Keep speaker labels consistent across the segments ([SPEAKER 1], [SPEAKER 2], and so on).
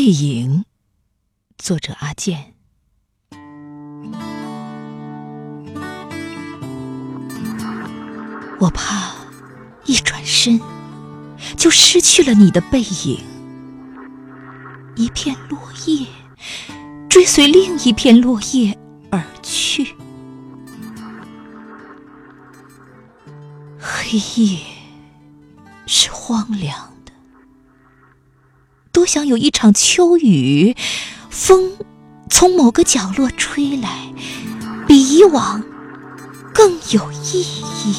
[SPEAKER 1] 背影，作者阿健。我怕一转身就失去了你的背影，一片落叶追随另一片落叶而去，黑夜是荒凉。多想有一场秋雨，风从某个角落吹来，比以往更有意义。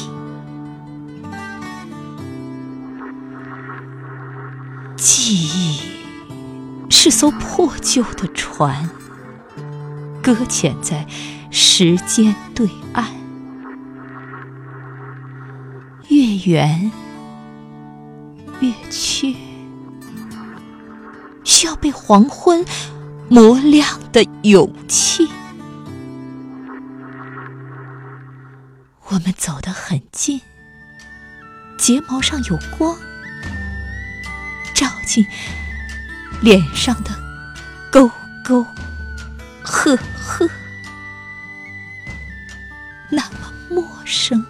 [SPEAKER 1] 记忆是艘破旧的船，搁浅在时间对岸，越远越缺。要被黄昏磨亮的勇气。我们走得很近，睫毛上有光，照进脸上的沟沟壑壑，那么陌生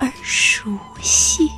[SPEAKER 1] 而熟悉。